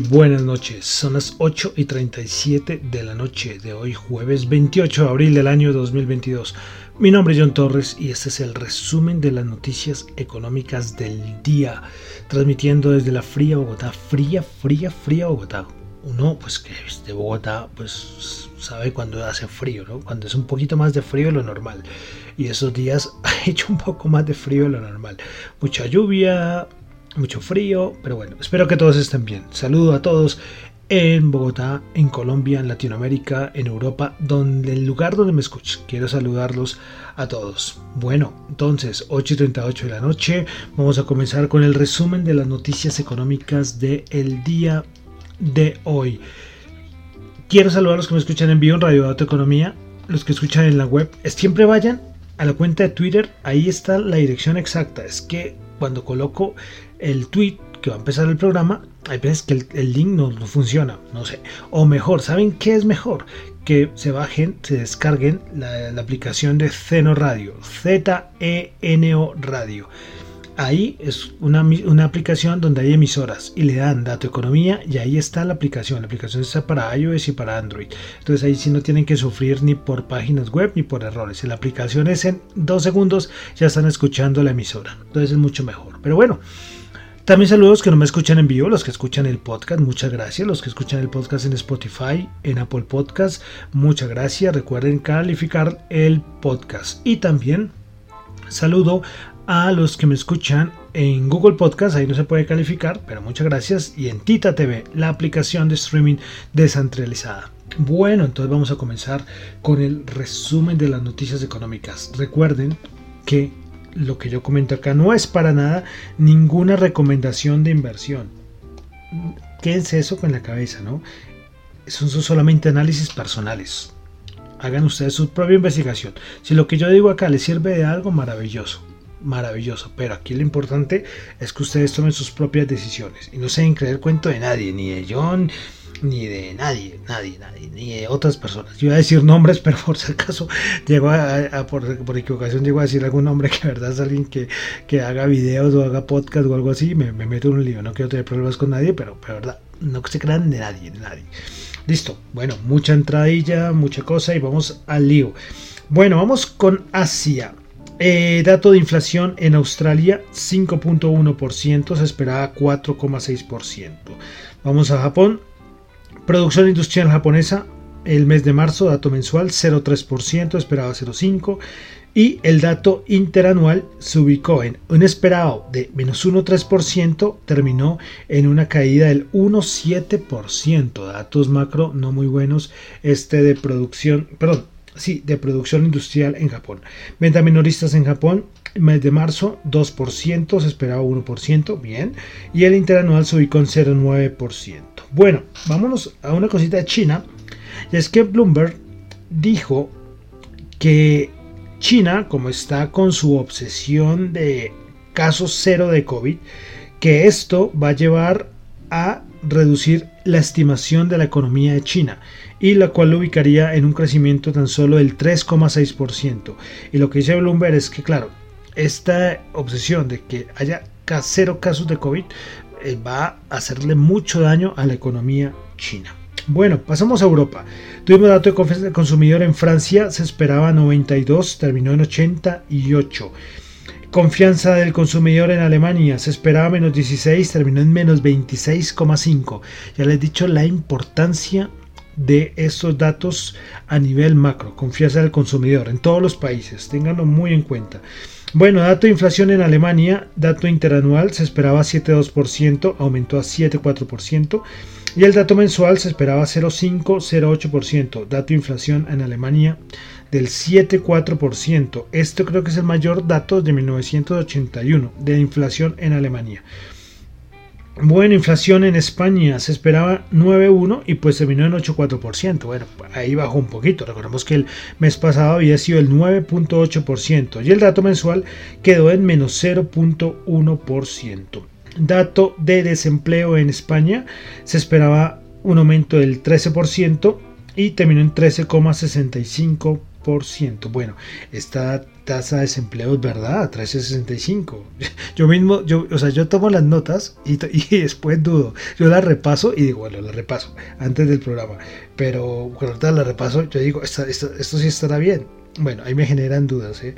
Buenas noches, son las 8 y 37 de la noche de hoy, jueves 28 de abril del año 2022. Mi nombre es John Torres y este es el resumen de las noticias económicas del día, transmitiendo desde la fría Bogotá, fría, fría, fría Bogotá. Uno, pues que es de Bogotá, pues sabe cuando hace frío, ¿no? Cuando es un poquito más de frío de lo normal. Y esos días ha hecho un poco más de frío de lo normal. Mucha lluvia, mucho frío, pero bueno, espero que todos estén bien. Saludo a todos en Bogotá, en Colombia, en Latinoamérica, en Europa, donde el lugar donde me escuchen. Quiero saludarlos a todos. Bueno, entonces, 8 y 38 de la noche, vamos a comenzar con el resumen de las noticias económicas del el día de hoy. Quiero saludar a los que me escuchan en vivo en Radio Dato Economía, los que escuchan en la web. Siempre vayan a la cuenta de Twitter, ahí está la dirección exacta. Es que cuando coloco el tweet que va a empezar el programa, hay veces que el, link no, funciona, no sé. O mejor, ¿saben qué es mejor? Que se bajen, se descarguen la, aplicación de Zeno Radio, Z-E-N-O Radio. Ahí es una, una, aplicación donde hay emisoras y le dan dato economía y ahí está la aplicación. La aplicación está para iOS y para Android. Entonces ahí sí no tienen que sufrir ni por páginas web ni por errores. En la aplicación es en dos segundos ya están escuchando la emisora. Entonces es mucho mejor. Pero bueno. También saludos que no me escuchan en vivo, los que escuchan el podcast, muchas gracias. Los que escuchan el podcast en Spotify, en Apple Podcast, muchas gracias. Recuerden calificar el podcast. Y también saludo a los que me escuchan en Google Podcast, ahí no se puede calificar, pero muchas gracias. Y en Tita TV, la aplicación de streaming descentralizada. Bueno, entonces vamos a comenzar con el resumen de las noticias económicas. Recuerden que lo que yo comento acá no es para nada ninguna recomendación de inversión. Quédense eso con la cabeza, ¿no? Son solamente análisis personales. Hagan ustedes su propia investigación. Si lo que yo digo acá les sirve de algo, maravilloso maravilloso. Pero aquí lo importante es que ustedes tomen sus propias decisiones y no se den creer cuento de nadie, ni de John, ni de nadie, nadie, nadie, ni de otras personas. Yo iba a decir nombres, pero por si acaso llegó a, por, por, equivocación llegó a decir algún nombre que verdad es alguien que, que haga videos o haga podcast o algo así, me, me, meto en un lío. No quiero tener problemas con nadie, pero de verdad, no se crean de nadie, nadie. Listo, bueno, mucha entradilla, mucha cosa y vamos al lío. Bueno, vamos con Asia. Eh, dato de inflación en Australia 5.1%, se esperaba 4,6%. Vamos a Japón. Producción industrial japonesa el mes de marzo, dato mensual 0,3%, esperaba 0,5%. Y el dato interanual se ubicó en un esperado de menos 1,3%, terminó en una caída del 1,7%. Datos macro no muy buenos. Este de producción, perdón, sí, de producción industrial en Japón. Venta minoristas en Japón, mes de marzo 2%, se esperaba 1%, bien. Y el interanual se ubicó en 0,9%. Bueno, vámonos a una cosita de China. Y es que Bloomberg dijo que China, como está con su obsesión de casos cero de COVID, que esto va a llevar a reducir la estimación de la economía de China y la cual lo ubicaría en un crecimiento tan solo del 3,6%. Y lo que dice Bloomberg es que, claro, esta obsesión de que haya cero casos de COVID va a hacerle mucho daño a la economía china. Bueno, pasamos a Europa. Tuvimos dato de confianza del consumidor en Francia, se esperaba 92, terminó en 88. Confianza del consumidor en Alemania se esperaba menos 16, terminó en menos 26,5. Ya les he dicho la importancia de estos datos a nivel macro, confianza del consumidor en todos los países, ténganlo muy en cuenta. Bueno, dato de inflación en Alemania, dato interanual se esperaba 7,2%, aumentó a 7,4%. Y el dato mensual se esperaba 0,5-0,8%. Dato de inflación en Alemania del 7,4%. Esto creo que es el mayor dato de 1981 de inflación en Alemania. Bueno, inflación en España se esperaba 9,1 y pues terminó en 8,4%. Bueno, ahí bajó un poquito. Recordemos que el mes pasado había sido el 9,8% y el dato mensual quedó en menos 0,1%. Dato de desempleo en España se esperaba un aumento del 13% y terminó en 13,65%. Bueno, esta tasa de desempleo es verdad, 13,65. Yo mismo, yo, o sea, yo tomo las notas y, y, después dudo. Yo las repaso y digo, bueno, las repaso antes del programa. Pero cuando las repaso, yo digo, esto, sí estará bien. Bueno, ahí me generan dudas. ¿eh?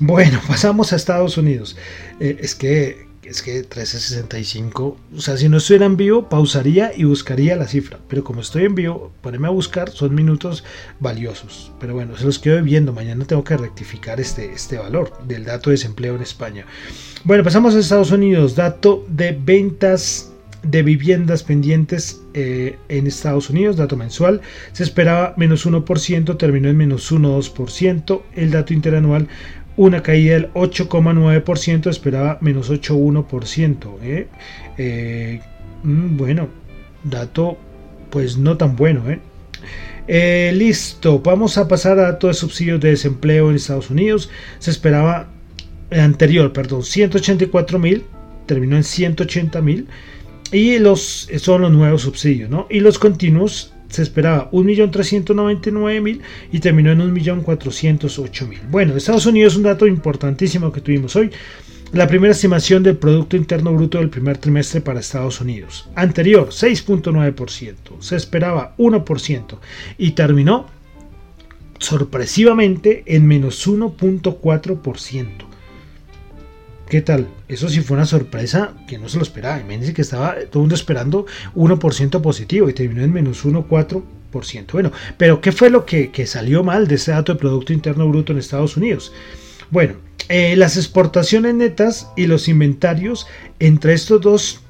Bueno, pasamos a Estados Unidos. Eh, es que es que 1365, o sea, si no estuviera en vivo, pausaría y buscaría la cifra. Pero como estoy en vivo, ponerme a buscar son minutos valiosos. Pero bueno, se los quedo viendo. Mañana tengo que rectificar este, este valor del dato de desempleo en España. Bueno, pasamos a Estados Unidos. Dato de ventas de viviendas pendientes eh, en Estados Unidos, dato mensual, se esperaba menos 1%, terminó en menos 1,2%, el dato interanual una caída del 8,9%, esperaba menos 8,1%. ¿eh? Eh, mm, bueno, dato pues no tan bueno. ¿eh? ¿eh? listo, vamos a pasar a datos de subsidios de desempleo en Estados Unidos. Se esperaba anterior, perdón, 184 mil, terminó en 180 mil. Y los son los nuevos subsidios, ¿no? Y los continuos se esperaba 1.399.000 y terminó en 1.408.000. Bueno, Estados Unidos un dato importantísimo que tuvimos hoy. La primera estimación del Producto Interno Bruto del primer trimestre para Estados Unidos. Anterior, 6.9%. Se esperaba 1% y terminó sorpresivamente en menos 1.4%. ¿Qué tal? Eso sí fue una sorpresa que no se lo esperaba. Imagínense que estaba todo el mundo esperando 1% positivo y terminó en menos 1,4%. Bueno, pero ¿qué fue lo que, salió mal de ese dato de Producto Interno Bruto en Estados Unidos? Bueno, eh, las exportaciones netas y los inventarios entre estos dos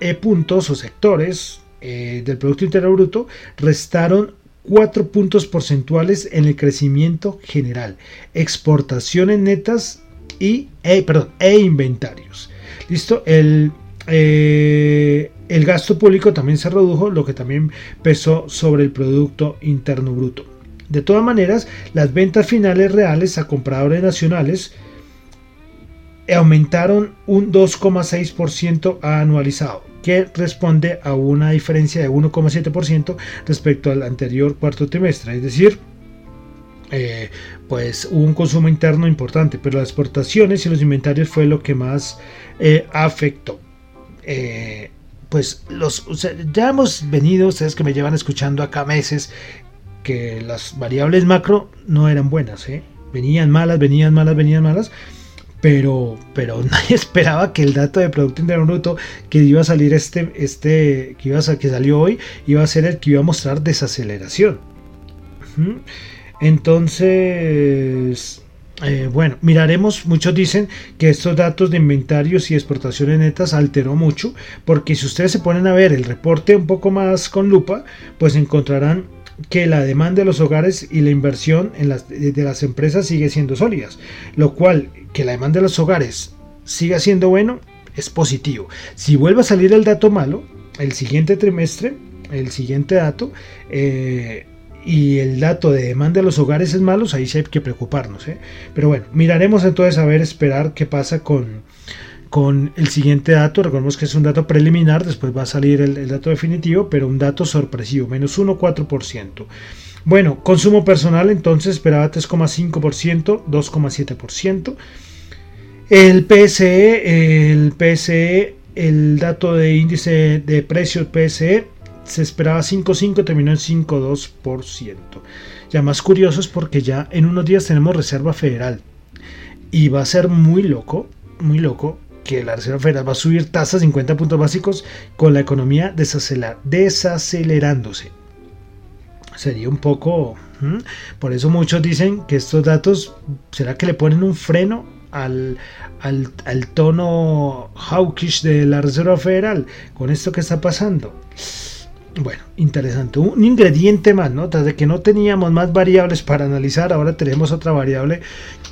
eh, puntos o sectores eh, del Producto Interno Bruto restaron 4 puntos porcentuales en el crecimiento general. Exportaciones netas y, e, perdón, e inventarios. ¿Listo? El, eh, el gasto público también se redujo, lo que también pesó sobre el Producto Interno Bruto. De todas maneras, las ventas finales reales a compradores nacionales aumentaron un 2,6% anualizado, que responde a una diferencia de 1,7% respecto al anterior cuarto trimestre, es decir, eh, pues hubo un consumo interno importante, pero las exportaciones y los inventarios fue lo que más eh, afectó. Eh, pues los, ya hemos venido, ustedes que me llevan escuchando acá meses, que las variables macro no eran buenas, venían malas, venían malas, venían malas. Pero, pero nadie esperaba que el dato de Producto Interno Bruto que iba a salir este, este que, iba a, que salió hoy, iba a ser el que iba a mostrar desaceleración. Entonces, eh, bueno, miraremos, muchos dicen que estos datos de inventarios y exportaciones netas alteró mucho, porque si ustedes se ponen a ver el reporte un poco más con lupa, pues encontrarán que la demanda de los hogares y la inversión de las empresas sigue siendo sólidas, lo cual que la demanda de los hogares siga siendo bueno es positivo. Si vuelve a salir el dato malo, el siguiente trimestre, el siguiente dato, eh, y el dato de demanda de los hogares es malo, ahí sí hay que preocuparnos. ¿eh? Pero bueno, miraremos entonces a ver, esperar qué pasa con, con el siguiente dato. Recordemos que es un dato preliminar, después va a salir el, dato definitivo, pero un dato sorpresivo, menos 1,4%. Bueno, consumo personal entonces esperaba 3,5%, 2,7%. El PSE, el PSE, el dato de índice de precios PSE se esperaba 5.5, terminó en 5.2%. Ya más curioso es porque ya en unos días tenemos Reserva Federal. Y va a ser muy loco, muy loco, que la Reserva Federal va a subir tasas 50 puntos básicos con la economía desacelerándose. sería un poco... Por eso muchos dicen que estos datos, ¿será que le ponen un freno al, al, tono hawkish de la Reserva Federal con esto que está pasando? Bueno, interesante. Un ingrediente más, ¿no? Tras que no teníamos más variables para analizar, ahora tenemos otra variable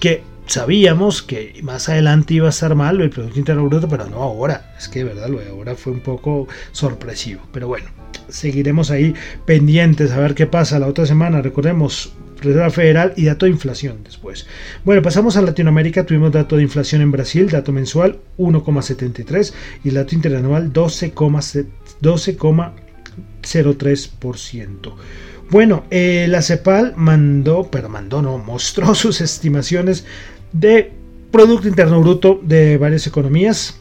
que sabíamos que más adelante iba a estar mal el Producto Interno Bruto, pero no ahora. Es que verdad lo de ahora fue un poco sorpresivo. Pero bueno, seguiremos ahí pendientes a ver qué pasa la otra semana. Recordemos, Reserva Federal y dato de inflación después. Bueno, pasamos a Latinoamérica. Tuvimos dato de inflación en Brasil, dato mensual 1,73 y el dato interanual 12,03%. Bueno, eh, la CEPAL mandó, pero mandó no, mostró sus estimaciones de Producto Interno Bruto de varias economías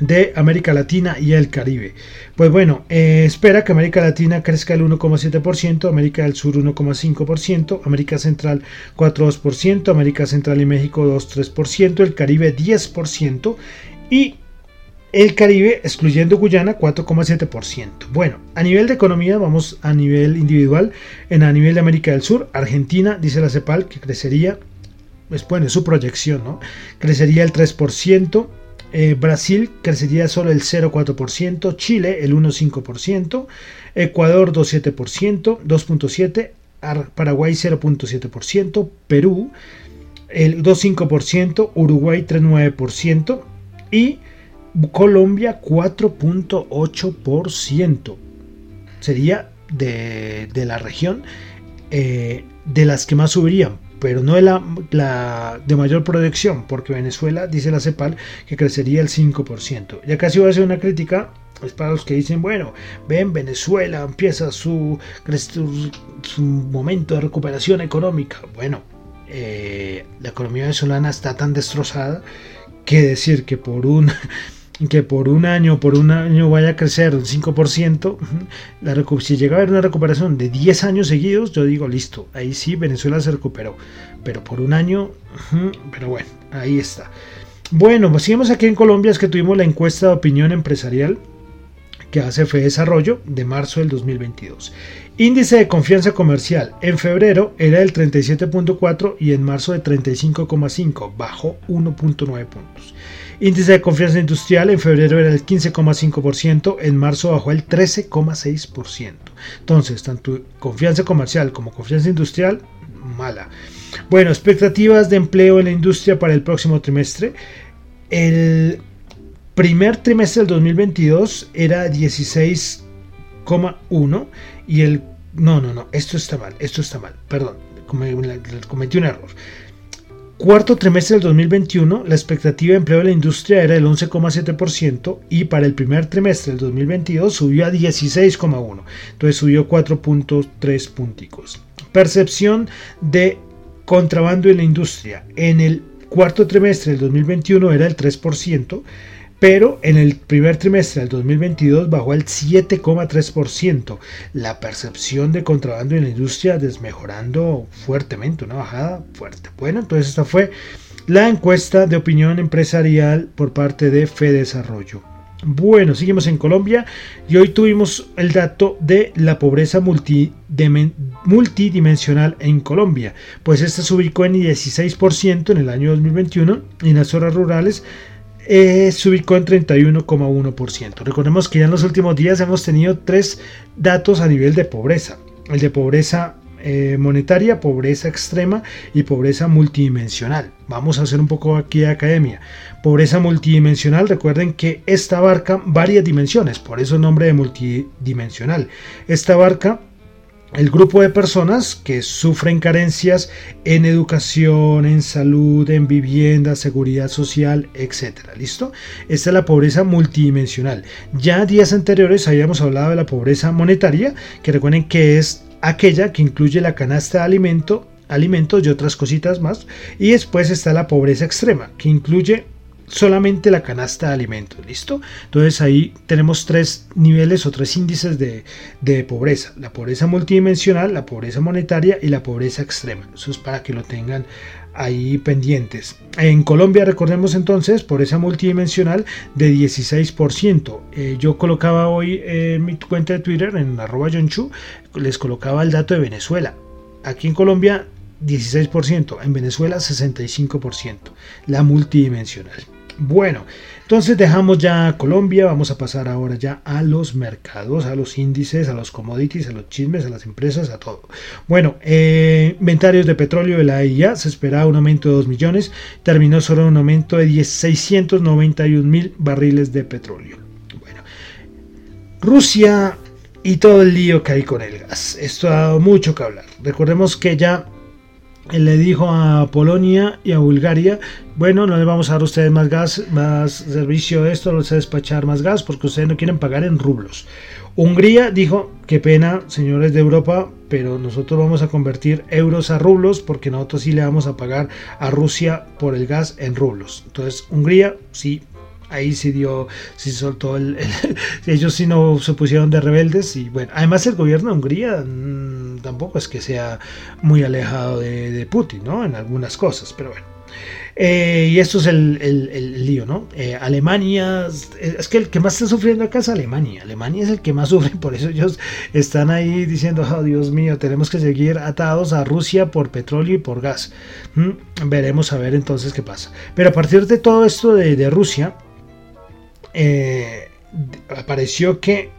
de América Latina y el Caribe. Pues bueno, eh, espera que América Latina crezca el 1,7%, América del Sur 1,5%, América Central 4,2%, América Central y México 2,3%, el Caribe 10% y el Caribe, excluyendo Guyana, 4,7%. Bueno, a nivel de economía, vamos a nivel individual. En a nivel de América del Sur, Argentina, dice la CEPAL, que crecería, pues bueno, su proyección, ¿no? Crecería el 3%. Eh, Brasil crecería solo el 0,4%, Chile el 1,5%, Ecuador 2,7%, 2,7%, Paraguay 0,7%, Perú el 2,5%, Uruguay 3,9% y Colombia 4.8%. Sería de, la región eh, de las que más subirían, pero no de la, de mayor proyección, porque Venezuela, dice la CEPAL, que crecería el 5%. Ya casi voy a hacer una crítica es para los que dicen, bueno, ven, Venezuela empieza su, su, momento de recuperación económica. Bueno, eh, la economía venezolana está tan destrozada que decir que por un que por un año, por un año vaya a crecer un 5%, la si llega a haber una recuperación de 10 años seguidos, yo digo, listo, ahí sí Venezuela se recuperó, pero por un año, pero bueno, ahí está. Bueno, pues aquí en Colombia, es que tuvimos la encuesta de opinión empresarial que hace Fe Desarrollo de marzo del 2022. Índice de confianza comercial en febrero era el 37.4 y en marzo de 35.5, bajó 1.9 puntos. Índice de confianza industrial en febrero era el 15,5%, en marzo bajó el 13,6%. Entonces, tanto confianza comercial como confianza industrial, mala. Bueno, expectativas de empleo en la industria para el próximo trimestre. El primer trimestre del 2022 era 16,1 y el... No, no, no, esto está mal, esto está mal, perdón, cometí un error. Cuarto trimestre del 2021, la expectativa de empleo de la industria era del 11,7% y para el primer trimestre del 2022 subió a 16,1%. Entonces subió 4.3 punticos. Percepción de contrabando en la industria. En el cuarto trimestre del 2021 era el 3%, pero en el primer trimestre del 2022 bajó al 7,3%. La percepción de contrabando en la industria desmejorando fuertemente, una bajada fuerte. Bueno, entonces esta fue la encuesta de opinión empresarial por parte de Desarrollo. Bueno, seguimos en Colombia y hoy tuvimos el dato de la pobreza multidimensional en Colombia, pues esta se ubicó en 16% en el año 2021 y en las zonas rurales eh, se ubicó en 31,1%. Recordemos que ya en los últimos días hemos tenido tres datos a nivel de pobreza. El de pobreza eh, monetaria, pobreza extrema y pobreza multidimensional. Vamos a hacer un poco aquí de academia. Pobreza multidimensional, recuerden que esta abarca varias dimensiones, por eso el nombre de multidimensional. Esta abarca el grupo de personas que sufren carencias en educación, en salud, en vivienda, seguridad social, etc. ¿Listo? Esta es la pobreza multidimensional. Ya días anteriores habíamos hablado de la pobreza monetaria, que recuerden que es aquella que incluye la canasta de alimento, alimentos y otras cositas más. Y después está la pobreza extrema, que incluye solamente la canasta de alimentos, ¿listo? Entonces ahí tenemos tres niveles o tres índices de, pobreza, la pobreza multidimensional, la pobreza monetaria y la pobreza extrema. Eso es para que lo tengan ahí pendientes. En Colombia, recordemos entonces, pobreza multidimensional de 16%. Eh, yo colocaba hoy en mi cuenta de Twitter, en arroba Chu, les colocaba el dato de Venezuela. Aquí en Colombia 16%, en Venezuela 65%, la multidimensional. Bueno, entonces dejamos ya Colombia, vamos a pasar ahora ya a los mercados, a los índices, a los commodities, a los chismes, a las empresas, a todo. Bueno, eh, inventarios de petróleo de la IA, se esperaba un aumento de 2 millones, terminó solo un aumento de 691 mil barriles de petróleo. Bueno, Rusia y todo el lío que hay con el gas. Esto ha dado mucho que hablar. Recordemos que ya le dijo a Polonia y a Bulgaria, bueno, no le vamos a dar a ustedes más gas, más servicio esto, no les a despachar más gas porque ustedes no quieren pagar en rublos. Hungría dijo, qué pena, señores de Europa, pero nosotros vamos a convertir euros a rublos porque nosotros sí le vamos a pagar a Rusia por el gas en rublos. Entonces, Hungría sí ahí sí dio, sí soltó el, ellos sí no se pusieron de rebeldes y bueno, además el gobierno de Hungría mm, tampoco es que sea muy alejado de, Putin, ¿no? En algunas cosas, pero bueno. Eh, y esto es el, lío, ¿no? Eh, Alemania, es que el que más está sufriendo acá es Alemania. Alemania es el que más sufre, por eso ellos están ahí diciendo, oh Dios mío, tenemos que seguir atados a Rusia por petróleo y por gas. Mm, veremos a ver entonces qué pasa. Pero a partir de todo esto de Rusia, eh, apareció que,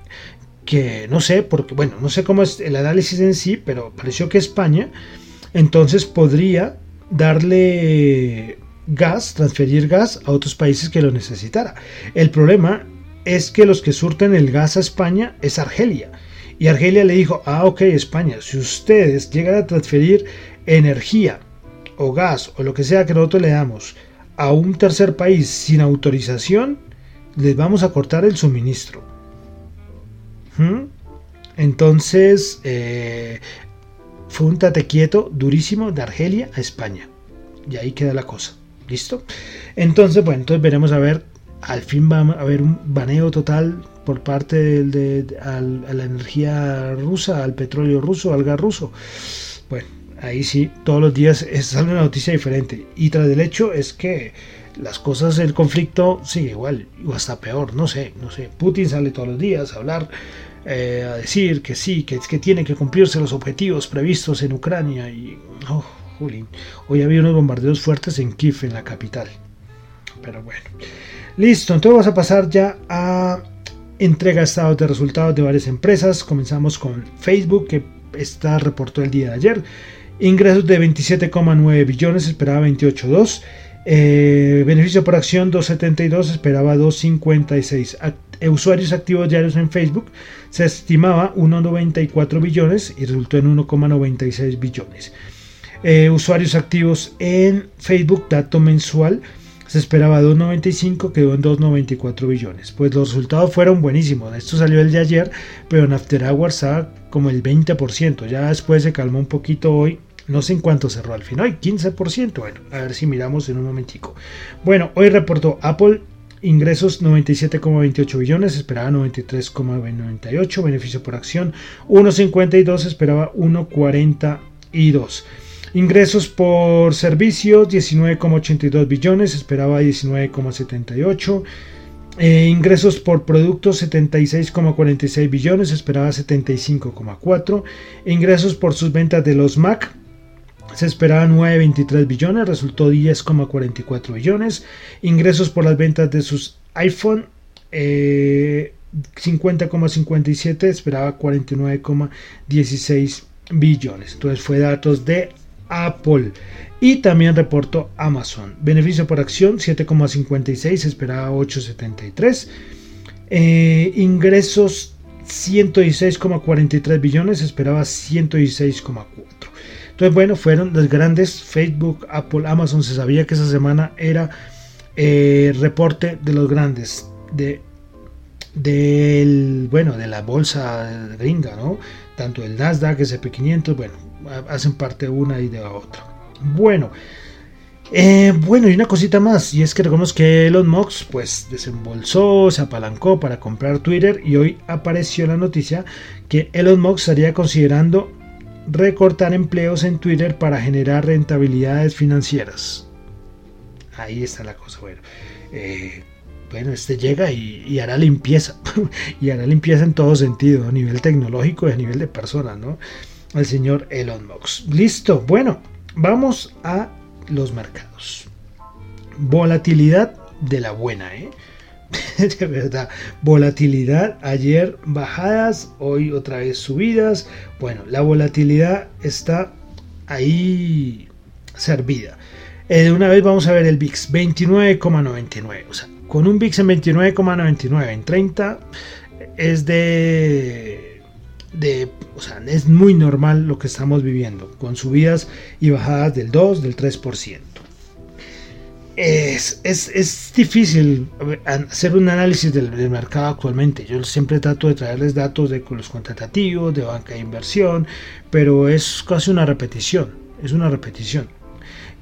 que, no sé, porque, bueno, no sé cómo es el análisis en sí, pero pareció que España entonces podría darle gas, transferir gas a otros países que lo necesitara. El problema es que los que surten el gas a España es Argelia. Y Argelia le dijo, ah, ok, España, si ustedes llegan a transferir energía o gas o lo que sea que nosotros le damos a un tercer país sin autorización, les vamos a cortar el suministro. ¿Mm? Entonces, eh, fue un tate quieto durísimo de Argelia a España. Y ahí queda la cosa. ¿Listo? Entonces, bueno, entonces veremos a ver. Al fin va a haber un baneo total por parte de, la energía rusa, al petróleo ruso, al gas ruso. Bueno, ahí sí, todos los días sale una noticia diferente. Y tras el hecho es que las cosas, el conflicto sigue igual, o hasta peor, no sé, no sé. Putin sale todos los días a hablar, eh, a decir que sí, que, que tienen que cumplirse los objetivos previstos en Ucrania y... Oh, Hoy había unos bombardeos fuertes en Kiev, en la capital. Pero bueno. Listo, entonces vamos a pasar ya a entrega estados de resultados de varias empresas. Comenzamos con Facebook, que está reportó el día de ayer. Ingresos de 27,9 billones, esperaba 28,2. Eh, beneficio por acción 272, esperaba 256. Eh, usuarios activos diarios en Facebook se estimaba 1,94 billones y resultó en 1,96 billones. Eh, usuarios activos en Facebook, dato mensual, se esperaba 2,95, quedó en 2,94 billones. Pues los resultados fueron buenísimos. Esto salió el de ayer, pero en After estaba como el 20%. Ya después se calmó un poquito hoy no sé en cuánto cerró al final, 15%. Bueno, a ver si miramos en un momentico. Bueno, hoy reportó Apple ingresos 97,28 billones, esperaba 93,98, beneficio por acción 1,52, esperaba 1,42. Ingresos por servicios 19,82 billones, esperaba 19,78. Eh, ingresos por productos 76,46 billones, esperaba 75,4. Ingresos por sus ventas de los Mac se esperaba 9,23 billones, resultó 10,44 billones. Ingresos por las ventas de sus iPhone, 50,57, eh, esperaba 49,16 billones. Entonces fue datos de Apple. Y también reportó Amazon. Beneficio por acción 7,56, esperaba 8,73. Eh, ingresos 116,43 billones, esperaba 116,4. Entonces, bueno, fueron los grandes Facebook, Apple, Amazon. Se sabía que esa semana era eh, reporte de los grandes de del bueno de la bolsa gringa, ¿no? Tanto el Nasdaq, SP500, bueno, hacen parte una y de la otra. Bueno, Eh, bueno, y una cosita más, y es que recordemos que Elon Musk pues desembolsó, se apalancó para comprar Twitter y hoy apareció la noticia que Elon Musk estaría considerando recortar empleos en Twitter para generar rentabilidades financieras. Ahí está la cosa, bueno. Eh, bueno, este llega y, hará limpieza, y hará limpieza en todo sentido, a nivel tecnológico y a nivel de personas, ¿no? El señor Elon Musk. Listo, bueno, vamos a los mercados. Volatilidad de la buena, ¿eh? de verdad, volatilidad, ayer bajadas, hoy otra vez subidas. Bueno, la volatilidad está ahí servida. Eh, de una vez vamos a ver el VIX, 29,99. O sea, con un VIX en 29,99 en 30 es de, de, o sea, es muy normal lo que estamos viviendo, con subidas y bajadas del 2, del 3%. Es, es, es, difícil hacer un análisis del, mercado actualmente. Yo siempre trato de traerles datos de los contratativos, de banca de inversión, pero es casi una repetición. Es una repetición.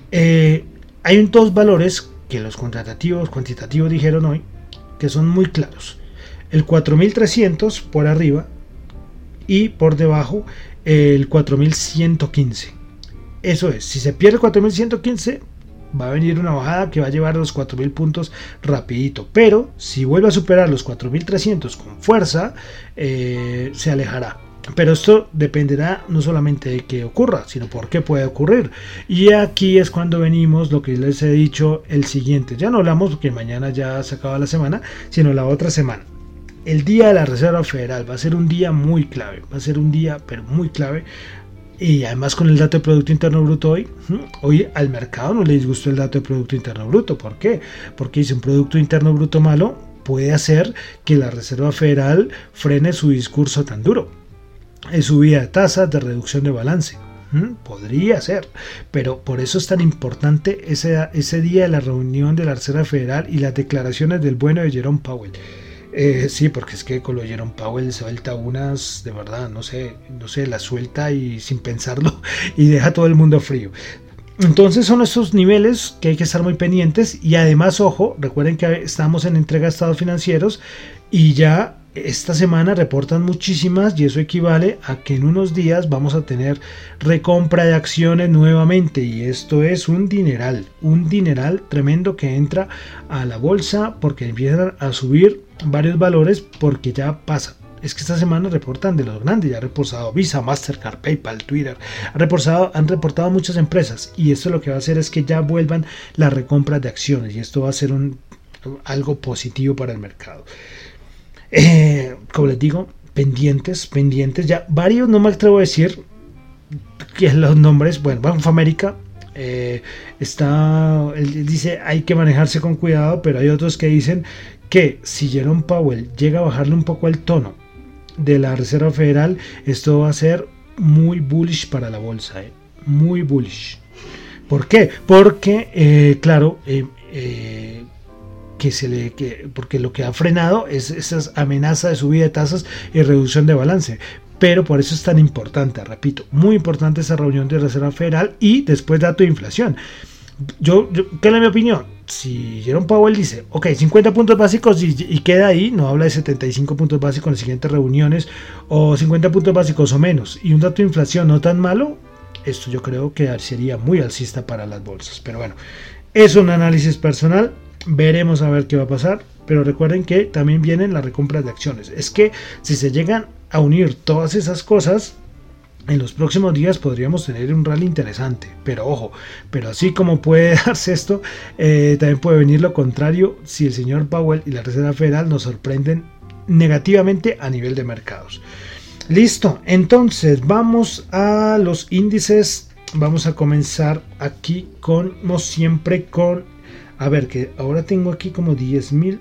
Eh, hay dos valores que los contratativos, cuantitativos dijeron hoy, que son muy claros. El 4300 por arriba y por debajo el 4115. Eso es, si se pierde el 4115, va a venir una bajada que va a llevar los 4.000 puntos rapidito. Pero si vuelve a superar los 4.300 con fuerza, eh, se alejará. Pero esto dependerá no solamente de que ocurra, sino por qué puede ocurrir. Y aquí es cuando venimos lo que les he dicho el siguiente. Ya no hablamos porque mañana ya se acaba la semana, sino la otra semana. El día de la Reserva Federal va a ser un día muy clave, va a ser un día pero muy clave y además con el dato de Producto Interno Bruto hoy, hoy al mercado no le disgustó el dato de Producto Interno Bruto. ¿Por qué? Porque dice un Producto Interno Bruto malo puede hacer que la Reserva Federal frene su discurso tan duro. Es subida de tasas, de reducción de balance. Podría ser, pero por eso es tan importante ese, ese día de la reunión de la Reserva Federal y las declaraciones del bueno de Jerome Powell. Eh, sí, porque es que con lo Jerome Powell suelta unas, de verdad, no sé, no sé, la suelta y sin pensarlo y deja todo el mundo frío. Entonces son esos niveles que hay que estar muy pendientes y además, ojo, recuerden que estamos en entrega de estados financieros y ya esta semana reportan muchísimas y eso equivale a que en unos días vamos a tener recompra de acciones nuevamente y esto es un dineral, un dineral tremendo que entra a la bolsa porque empiezan a subir varios valores porque ya pasa. Es que esta semana reportan de los grandes, ya ha reportado Visa, Mastercard, PayPal, Twitter, han reportado, han reportado muchas empresas y esto lo que va a hacer es que ya vuelvan las recompras de acciones y esto va a ser un, algo positivo para el mercado. Eh, como les digo, pendientes, pendientes, ya varios, no me atrevo a decir que los nombres, bueno, Bank of America eh, está, él dice hay que manejarse con cuidado, pero hay otros que dicen que si Jerome Powell llega a bajarle un poco el tono de la Reserva Federal, esto va a ser muy bullish para la bolsa, ¿eh? muy bullish. ¿Por qué? Porque, eh, claro, eh, que se le, que, porque lo que ha frenado es esa amenaza de subida de tasas y reducción de balance. Pero por eso es tan importante, repito, muy importante esa reunión de Reserva Federal y después dato de inflación. Yo, ¿qué es mi opinión? Si Jerome Powell dice, ok, 50 puntos básicos y, queda ahí, no habla de 75 puntos básicos en las siguientes reuniones, o 50 puntos básicos o menos, y un dato de inflación no tan malo, esto yo creo que sería muy alcista para las bolsas. Pero bueno, es un análisis personal, veremos a ver qué va a pasar, pero recuerden que también vienen las recompras de acciones. Es que si se llegan a unir todas esas cosas, en los próximos días podríamos tener un rally interesante, pero ojo, pero así como puede darse esto, eh, también puede venir lo contrario si el señor Powell y la Reserva Federal nos sorprenden negativamente a nivel de mercados. Listo, entonces vamos a los índices. Vamos a comenzar aquí como siempre con, a ver que ahora tengo aquí como 10.000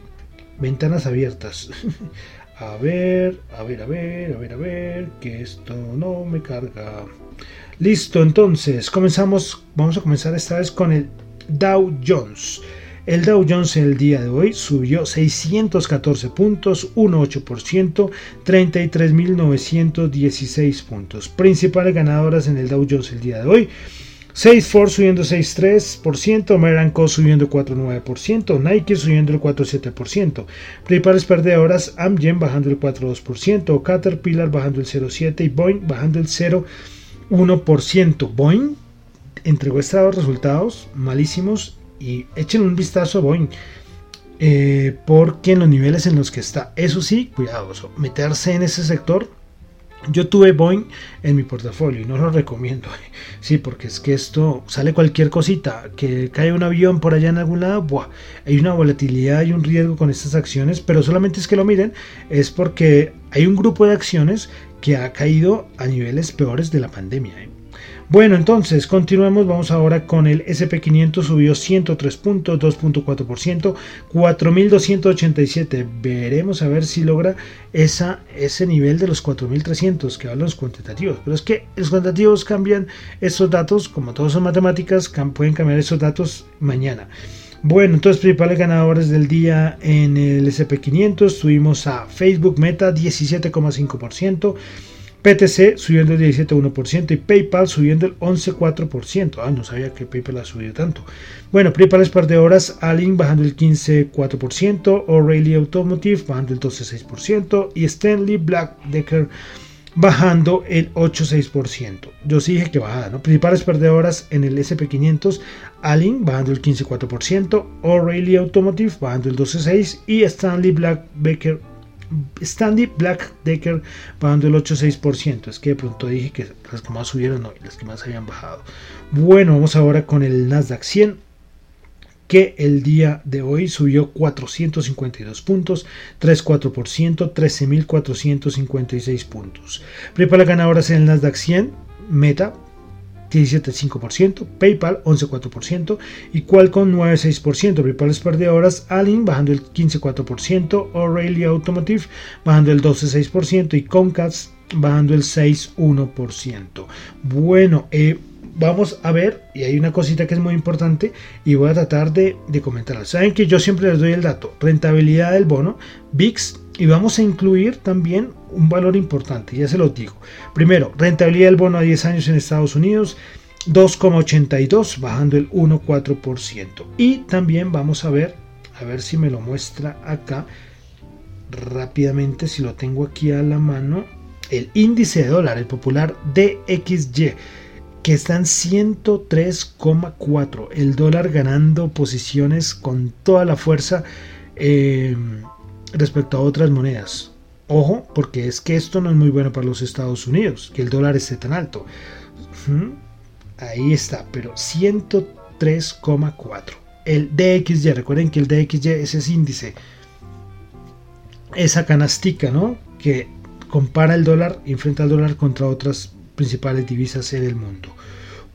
ventanas abiertas. A ver, a ver, a ver, a ver, a ver, que esto no me carga. Listo, entonces comenzamos, vamos a comenzar esta vez con el Dow Jones. El Dow Jones el día de hoy subió 614 puntos, 1,8%, 33.916 puntos. Principales ganadoras en el Dow Jones el día de hoy. Salesforce subiendo 6,3%, Meranco subiendo 4,9%, Nike subiendo el 4,7%, principales perdedoras Amgen bajando el 4,2%, Caterpillar bajando el 0,7% y Boeing bajando el 0,1%. Boeing entregó estos resultados malísimos y echen un vistazo a Boeing. Eh, porque en los niveles en los que está, eso sí, cuidadoso, meterse en ese sector yo tuve Boeing en mi portafolio y no lo recomiendo. Sí, porque es que esto sale cualquier cosita, que cae un avión por allá en algún lado, buah, hay una volatilidad y un riesgo con estas acciones, pero solamente es que lo miren, es porque hay un grupo de acciones que ha caído a niveles peores de la pandemia. ¿eh? Bueno, entonces continuamos. Vamos ahora con el SP500. Subió 103 puntos, 2.4%, 4.287. Veremos a ver si logra ese nivel de los 4.300 que hablan los cuantitativos. Pero es que los cuantitativos cambian estos datos, como todos son matemáticas, pueden cambiar esos datos mañana. Bueno, entonces principales ganadores del día en el SP500 tuvimos a Facebook Meta 17,5%. PTC subiendo el 17,1% y PayPal subiendo el 11,4%. Ah, no sabía que PayPal ha subido tanto. Bueno, PayPal es par de horas, Alin bajando el 15,4%, O'Reilly Automotive bajando el 12,6% y Stanley Black Decker bajando el 8,6%. Yo sí dije que bajada, ¿no? Principales perdedoras en el SP500, Alin bajando el 15,4%, O'Reilly Automotive bajando el 12,6% y Stanley Black Decker Standy Black Decker pagando el 8,6%. Es que de pronto dije que las que más subieron no, las que más habían bajado. Bueno, vamos ahora con el Nasdaq 100 que el día de hoy subió 452 puntos, 3,4%, 13.456 puntos. Prepara ganadoras en el Nasdaq 100, Meta 17,5%, PayPal 11,4% y Qualcomm 9,6%. PayPal es perdedoras, Allen bajando el 15,4%, O'Reilly Automotive bajando el 12,6% y Comcast bajando el 6,1%. Bueno, eh, vamos a ver, y hay una cosita que es muy importante y voy a tratar de, de comentarla. Saben que yo siempre les doy el dato, rentabilidad del bono, VIX, y vamos a incluir también un valor importante, ya se lo digo. Primero, rentabilidad del bono a 10 años en Estados Unidos, 2,82, bajando el 1,4%. Y también vamos a ver, a ver si me lo muestra acá rápidamente, si lo tengo aquí a la mano, el índice de dólar, el popular DXY que está en 103,4. El dólar ganando posiciones con toda la fuerza eh, respecto a otras monedas. Ojo, porque es que esto no es muy bueno para los Estados Unidos, que el dólar esté tan alto. Ahí está, pero 103,4. El DXY, recuerden que el DXY es ese índice, esa canastica, ¿no? Que compara el dólar, enfrenta al dólar contra otras principales divisas en el mundo.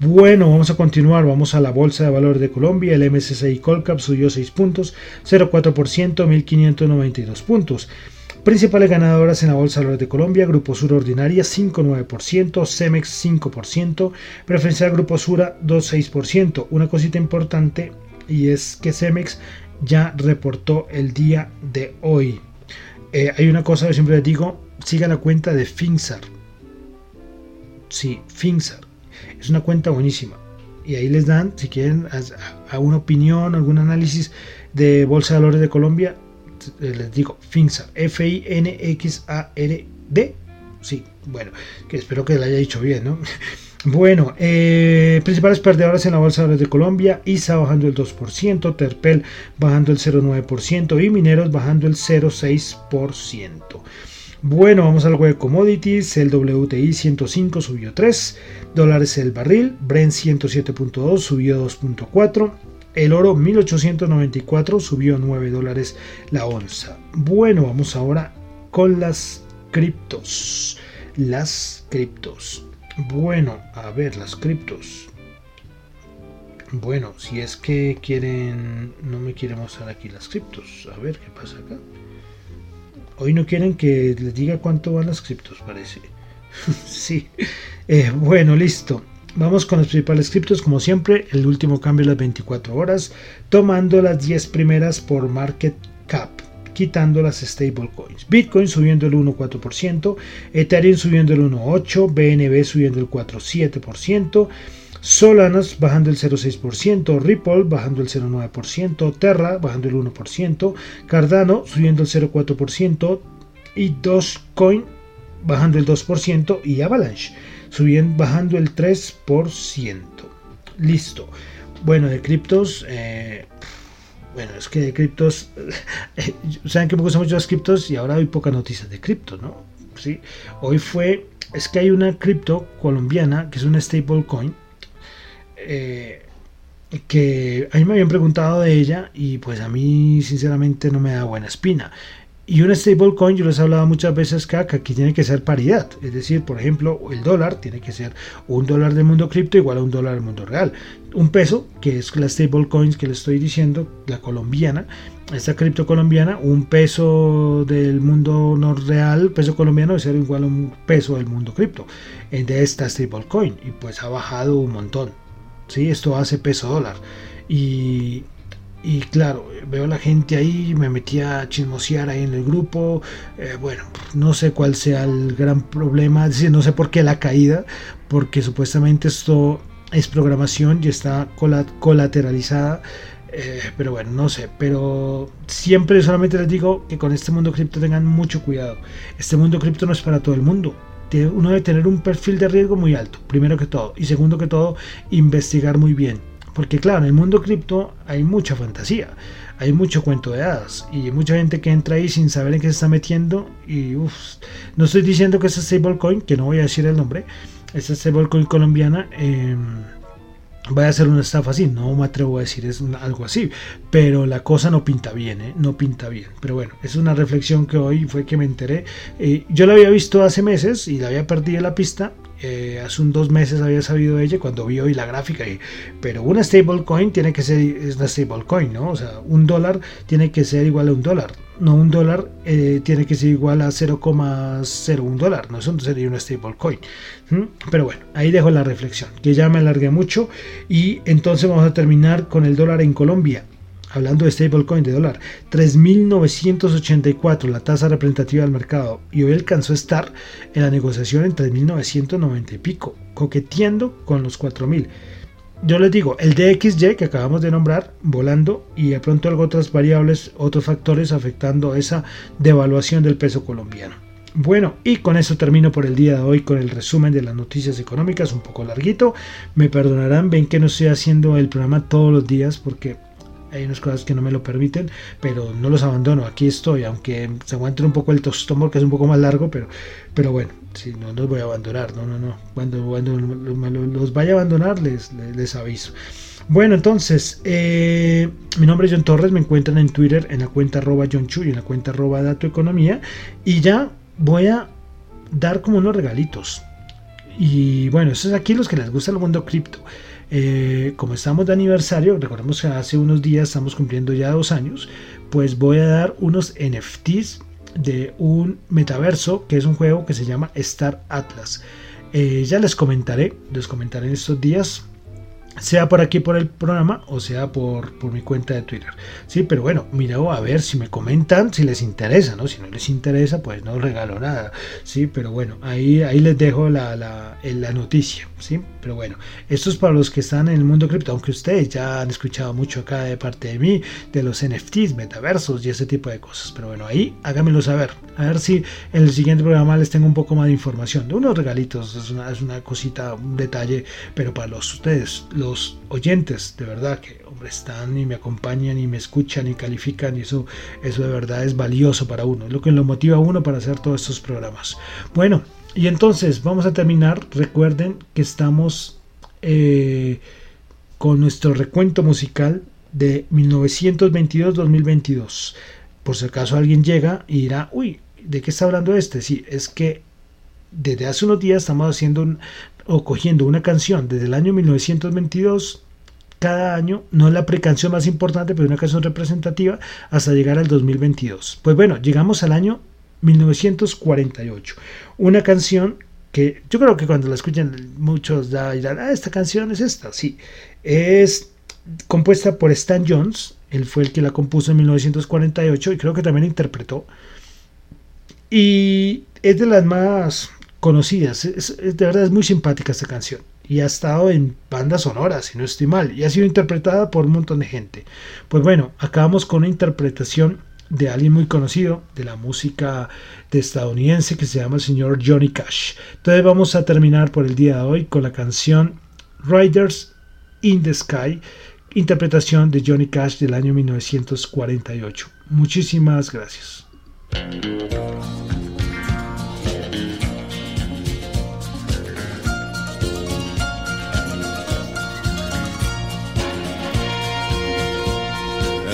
Bueno, vamos a continuar, vamos a la Bolsa de Valores de Colombia, el MSCI Colcap subió 6 puntos, 0,4%, 1.592 puntos. Principales ganadoras en la Bolsa de Valores de Colombia, Grupo Sur Ordinaria 5,9%, Cemex 5%, Preferencial Grupo Sura 2,6%. Una cosita importante y es que Cemex ya reportó el día de hoy. Eh, hay una cosa que siempre les digo, siga la cuenta de Finzar Sí, Finzar. Es una cuenta buenísima. Y ahí les dan, si quieren, a, una opinión, algún análisis de Bolsa de Valores de Colombia, eh, les digo, Finxar, F-I-N-X-A-R-D. Sí, bueno, que espero que lo haya dicho bien, ¿no? Bueno, eh, principales perdedores en la Bolsa de Valores de Colombia, ISA bajando el 2%, Terpel bajando el 0,9% y Mineros bajando el 0,6%. Bueno, vamos al web commodities. El WTI 105 subió 3 dólares el barril. Brent 107.2 subió 2.4. El oro 1894 subió 9 dólares la onza. Bueno, vamos ahora con las criptos. Las criptos. Bueno, a ver, las criptos. Bueno, si es que quieren, no me quieren mostrar aquí las criptos. A ver qué pasa acá. Hoy no quieren que les diga cuánto van las criptos, parece. sí. Eh, bueno, listo. Vamos con los principales criptos, como siempre, el último cambio de las 24 horas, tomando las 10 primeras por market cap, quitando las stablecoins. Bitcoin subiendo el 1,4%, Ethereum subiendo el 1,8%, BNB subiendo el 4,7%, Solanas bajando el 0,6%, Ripple bajando el 0,9%, Terra bajando el 1%, Cardano subiendo el 0,4% y Dogecoin bajando el 2% y Avalanche subiendo, bajando el 3%. Listo. Bueno, de criptos, eh, bueno, es que de criptos, saben que me gustan mucho las criptos y ahora hay pocas noticias de criptos, ¿no? Sí. Hoy fue, es que hay una cripto colombiana que es una stablecoin eh, que a mí me habían preguntado de ella y pues a mí sinceramente no me da buena espina. Y un stablecoin, yo les he hablado muchas veces que aquí tiene que ser paridad. Es decir, por ejemplo, el dólar tiene que ser un dólar del mundo cripto igual a un dólar del mundo real. Un peso, que es la stablecoin que les estoy diciendo, la colombiana, esta cripto colombiana, un peso del mundo no real, peso colombiano, debe ser igual a un peso del mundo cripto, de esta stablecoin. Y pues ha bajado un montón. ¿Sí? Esto hace peso dólar. Y, y claro, veo a la gente ahí, me metí a chismosear ahí en el grupo. Eh, bueno, no sé cuál sea el gran problema, no sé por qué la caída, porque supuestamente esto es programación y está colateralizada. Eh, pero bueno, no sé, pero siempre solamente les digo que con este mundo cripto tengan mucho cuidado. Este mundo cripto no es para todo el mundo uno debe tener un perfil de riesgo muy alto, primero que todo. Y segundo que todo, investigar muy bien. Porque claro, en el mundo cripto hay mucha fantasía, hay mucho cuento de hadas y mucha gente que entra ahí sin saber en qué se está metiendo. Y uff, no estoy diciendo que esa stablecoin, que no voy a decir el nombre, esa stablecoin colombiana, eh, vaya a ser una estafa así, no me atrevo a decir es algo así, pero la cosa no pinta bien, ¿eh? no pinta bien. Pero bueno, es una reflexión que hoy fue que me enteré. Eh, yo la había visto hace meses y la había perdido la pista eh, hace un dos meses había sabido ella cuando vi hoy la gráfica. Y, pero una stablecoin tiene que ser es una stablecoin, ¿no? O sea, un dólar tiene que ser igual a un dólar. No un dólar eh, tiene que ser igual a 0,01 dólar. No, eso no sería una stablecoin. Pero bueno, ahí dejo la reflexión, que ya me alargué mucho. Y entonces vamos a terminar con el dólar en Colombia hablando de stablecoin de dólar, 3.984 la tasa representativa del mercado y hoy alcanzó a estar en la negociación en 3.990 y pico, coqueteando con los 4.000. Yo les digo, el DXY que acabamos de nombrar, volando y de pronto algo otras variables, otros factores afectando esa devaluación del peso colombiano. Bueno, y con eso termino por el día de hoy con el resumen de las noticias económicas, un poco larguito. Me perdonarán, ven que no estoy haciendo el programa todos los días porque hay unas cosas que no me lo permiten, pero no los abandono, aquí estoy, aunque se aguante un poco el tostón que es un poco más largo, pero, pero bueno, si no los voy a abandonar, no, no, no, cuando, cuando los vaya a abandonar les, les, aviso. Bueno, entonces, eh, mi nombre es John Torres, me encuentran en Twitter en la cuenta arroba John Chu y en la cuenta arroba Dato Economía, y ya voy a dar como unos regalitos. Y bueno, eso es aquí los que les gusta el mundo cripto. Eh, como estamos de aniversario, recordemos que hace unos días estamos cumpliendo ya dos años, pues voy a dar unos NFTs de un metaverso que es un juego que se llama Star Atlas. Eh, ya les comentaré, les comentaré en estos días sea por aquí por el programa o sea por, por mi cuenta de Twitter. Sí, pero bueno, mira a ver si me comentan, si les interesa, ¿no? Si no les interesa, pues no regalo nada. Sí, pero bueno, ahí, ahí les dejo la, la, la noticia. Sí, pero bueno, esto es para los que están en el mundo cripto, aunque ustedes ya han escuchado mucho acá de parte de mí, de los NFTs, metaversos y ese tipo de cosas. Pero bueno, ahí háganmelo saber. A ver si en el siguiente programa les tengo un poco más de información. De unos regalitos, es una, es una cosita, un detalle, pero para los ustedes, los oyentes, de verdad que hombre, están y me acompañan y me escuchan y califican y eso, eso de verdad es valioso para uno, es lo que lo motiva a uno para hacer todos estos programas. Bueno, y entonces vamos a terminar. Recuerden que estamos eh, con nuestro recuento musical de 1922-2022. Por si acaso alguien llega y dirá, uy, ¿de qué está hablando este? Sí, es que desde hace unos días estamos haciendo un, o cogiendo una canción desde el año 1922 cada año, no es la precanción más importante, pero una canción representativa, hasta llegar al 2022. Pues bueno, llegamos al año 1948. Una canción que yo creo que cuando la escuchan muchos dirán, ah, esta canción es esta. Sí, es compuesta por Stan Jones, él fue el que la compuso en 1948 y creo que también interpretó. Y es de las más conocidas, de verdad es muy simpática esta canción. y ha estado en bandas sonoras, si no estoy mal, y ha sido interpretada por un montón de gente. Pues bueno, acabamos con una interpretación de alguien muy conocido de la música de estadounidense que se llama el señor Johnny Cash. Entonces vamos a terminar por el día de hoy con la canción Riders in the Sky, interpretación de Johnny Cash del año 1948. Muchísimas gracias.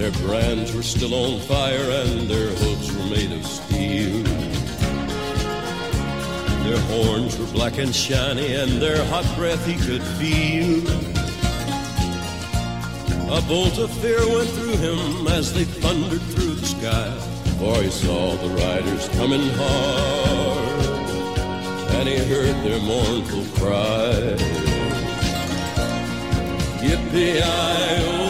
Their brands were still on fire and their hooves were made of steel. Their horns were black and shiny and their hot breath he could feel. A bolt of fear went through him as they thundered through the sky, for he saw the riders coming hard, and he heard their mournful cry. Yippee!